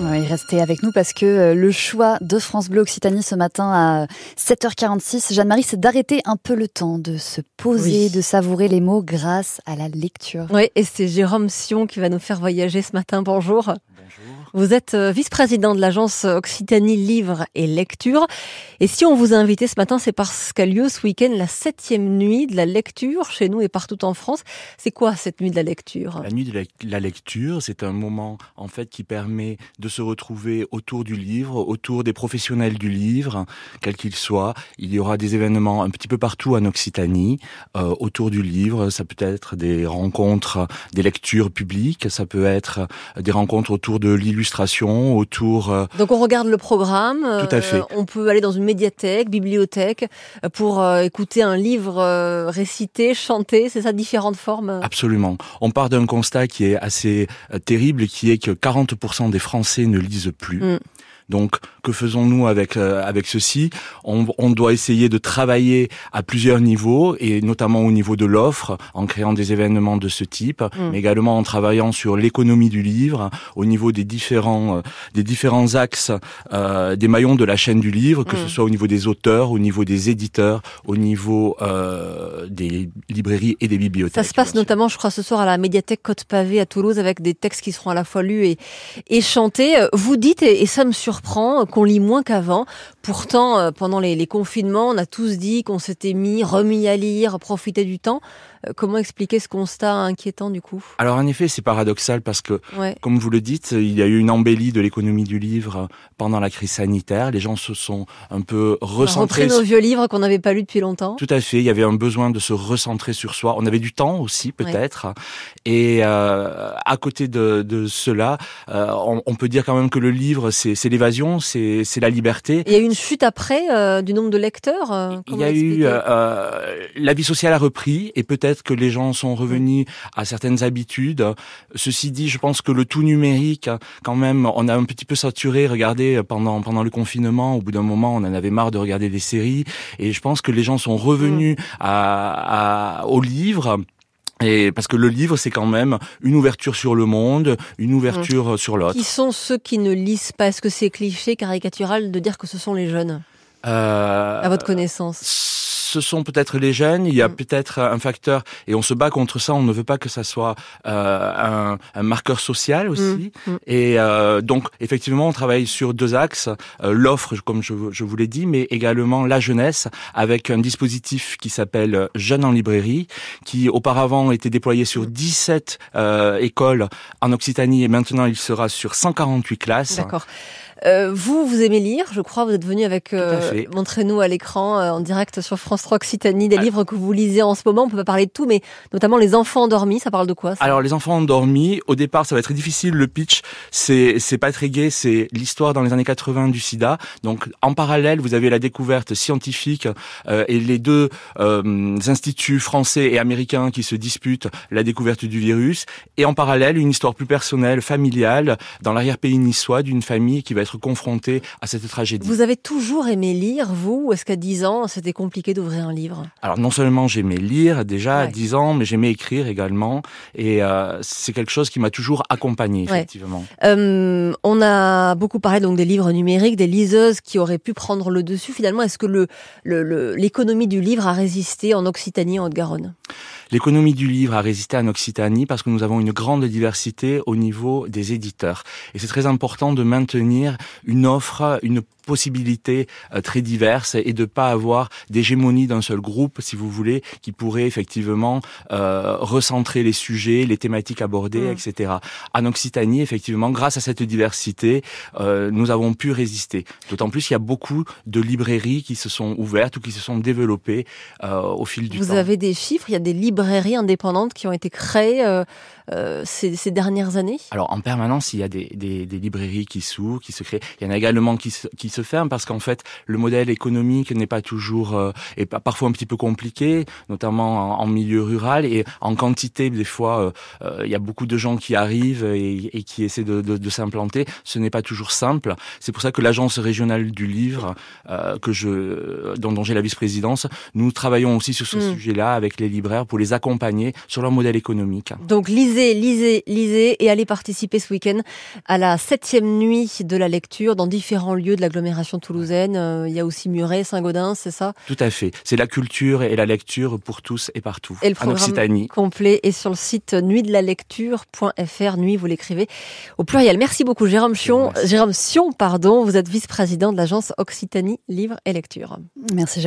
Oui, restez avec nous parce que euh, le choix de France Bleu Occitanie ce matin à 7h46, Jeanne-Marie, c'est d'arrêter un peu le temps, de se poser, Oui. de savourer les mots grâce à la lecture. Oui, et c'est Jérôme Sion qui va nous faire voyager ce matin. Bonjour. Vous êtes euh, vice-président de l'agence Occitanie Livre et Lecture. Et si on vous a invité ce matin, c'est parce qu'a lieu ce week-end la septième nuit de la lecture chez nous et partout en France. C'est quoi cette nuit de la lecture? La nuit de la, la lecture, c'est un moment en fait qui permet de se retrouver autour du livre, autour des professionnels du livre, quels qu'ils soient. Il y aura des événements un petit peu partout en Occitanie euh, autour du livre. Ça peut être des rencontres, des lectures publiques, ça peut être des rencontres autour de l'illustration, autour euh, Donc on regarde le programme. Tout à fait. euh, on peut aller dans une médiathèque, bibliothèque, euh, pour écouter un livre récité, chanté. C'est ça, différentes formes? Absolument. On part d'un constat qui est assez terrible, qui est que 40% des Français ne lisent plus. Mm. Donc, que faisons-nous avec euh, avec ceci? On, on doit essayer de travailler à plusieurs niveaux et notamment au niveau de l'offre, en créant des événements de ce type, Mm. mais également en travaillant sur l'économie du livre, au niveau des différents euh, des différents axes, euh, des maillons de la chaîne du livre, que Mm. ce soit au niveau des auteurs, au niveau des éditeurs, au niveau euh, des librairies et des bibliothèques. Ça se passe notamment, je crois, ce soir à la médiathèque Côte Pavé à Toulouse avec des textes qui seront à la fois lus et, et chantés. Euh, Vous dites, et, et ça me qu'on lit moins qu'avant. Pourtant, euh, pendant les, les confinements, on a tous dit qu'on s'était mis, remis à lire, profiter du temps. Euh, Comment expliquer ce constat inquiétant du coup? Alors en effet, c'est paradoxal parce que, Ouais. comme vous le dites, il y a eu une embellie de l'économie du livre pendant la crise sanitaire. Les gens se sont un peu On a recentrés. repris nos vieux livres qu'on n'avait pas lus depuis longtemps. Tout à fait, il y avait un besoin de se recentrer sur soi. On avait du temps aussi, peut-être. Et euh, à côté de, de cela, euh, on, on peut dire quand même que le livre, c'est c'est l'évasion, c'est c'est la liberté. Il y a eu une chute après euh, du nombre de lecteurs. euh, Il y a eu euh, euh, la vie sociale a repris et peut-être que les gens sont revenus à certaines habitudes. Ceci dit, je pense que le tout numérique, quand même, on a un petit peu saturé. Regardez pendant pendant le confinement, au bout d'un moment, on en avait marre de regarder des séries et je pense que les gens sont revenus à, à au livre. Et parce que le livre, c'est quand même une ouverture sur le monde, une ouverture sur l'autre. Qui sont ceux qui ne lisent pas? Est-ce que c'est cliché, caricatural de dire que ce sont les jeunes, Euh, à votre connaissance ce sont peut-être les jeunes, il y a Mm. peut-être un facteur, et on se bat contre ça, on ne veut pas que ça soit euh, un, un marqueur social aussi. Mm, mm. Et euh, donc, effectivement, on travaille sur deux axes, euh, l'offre, comme je, je vous l'ai dit, mais également la jeunesse, avec un dispositif qui s'appelle Jeunes en librairie, qui auparavant était déployé sur 17 euh, écoles en Occitanie, et maintenant il sera sur 148 classes. D'accord. Euh, vous, vous aimez lire, je crois. Vous êtes venu avec. à fait. Montrez-nous à l'écran, euh, en direct sur France 3 Occitanie, des Ah. livres que vous lisez en ce moment. On peut pas parler de tout, mais notamment Les Enfants endormis. Ça parle de quoi ça? Alors les enfants endormis, au départ ça va être difficile le pitch, c'est c'est pas très gai, c'est l'histoire dans les années 80 du sida. Donc en parallèle, vous avez la découverte scientifique euh, et les deux euh, instituts français et américains qui se disputent la découverte du virus et en parallèle une histoire plus personnelle, familiale dans l'arrière-pays niçois d'une famille qui va être confrontée à cette tragédie. Vous avez toujours aimé lire, vous Ou est-ce qu'à 10 ans, c'était compliqué d'ouvrir un livre? Alors non seulement j'aimais lire déjà à Ouais. 10 ans, mais j'aimais écrire également et euh, c'est quelque chose qui m'a toujours accompagné Ouais. effectivement. Euh, On a beaucoup parlé donc des livres numériques, des liseuses qui auraient pu prendre le dessus. Finalement, est-ce que le le- le- l'économie du livre a résisté en Occitanie, en Haute-Garonne? L'économie du livre a résisté en Occitanie parce que nous avons une grande diversité au niveau des éditeurs. Et c'est très important de maintenir une offre, une possibilité euh, très diverse et de pas avoir d'hégémonie d'un seul groupe, si vous voulez, qui pourrait effectivement euh, recentrer les sujets, les thématiques abordées, Mm. etc. En Occitanie, effectivement, grâce à cette diversité, euh, nous avons pu résister. D'autant plus qu'il y a beaucoup de librairies qui se sont ouvertes ou qui se sont développées au fil du Vous temps. avez des chiffres Il y a des librairies indépendantes qui ont été créées euh, ces, ces dernières années Alors en permanence, il y a des, des, des librairies qui s'ouvrent, qui se créent. Il y en a également qui se, qui se ferment parce qu'en fait, le modèle économique n'est pas toujours, euh, est parfois un petit peu compliqué, notamment en, en milieu rural et en quantité. Des fois, euh, euh, il y a beaucoup de gens qui arrivent et, et qui essaient de, de, de s'implanter. Ce n'est pas toujours simple. C'est pour ça que l'agence régionale du livre, euh, que je, dont, dont j'ai la vice-présidence, nous travaillons aussi sur ce Mm. sujet-là avec les libraires pour les accompagner sur leur modèle économique. Donc lisez Lisez, lisez, lisez et allez participer ce week-end à la septième nuit de la lecture dans différents lieux de l'agglomération toulousaine. Euh, il y a aussi Muret, Saint-Gaudens, c'est ça? Tout à fait. C'est la culture et la lecture pour tous et partout. Et le programme complet est sur le site nuitdelalecture.fr. Nuit, vous l'écrivez au pluriel. Merci beaucoup, Jérôme Sion. Jérôme Sion, pardon. Vous êtes vice-président de l'agence Occitanie Livre et Lecture. Merci, Jérôme.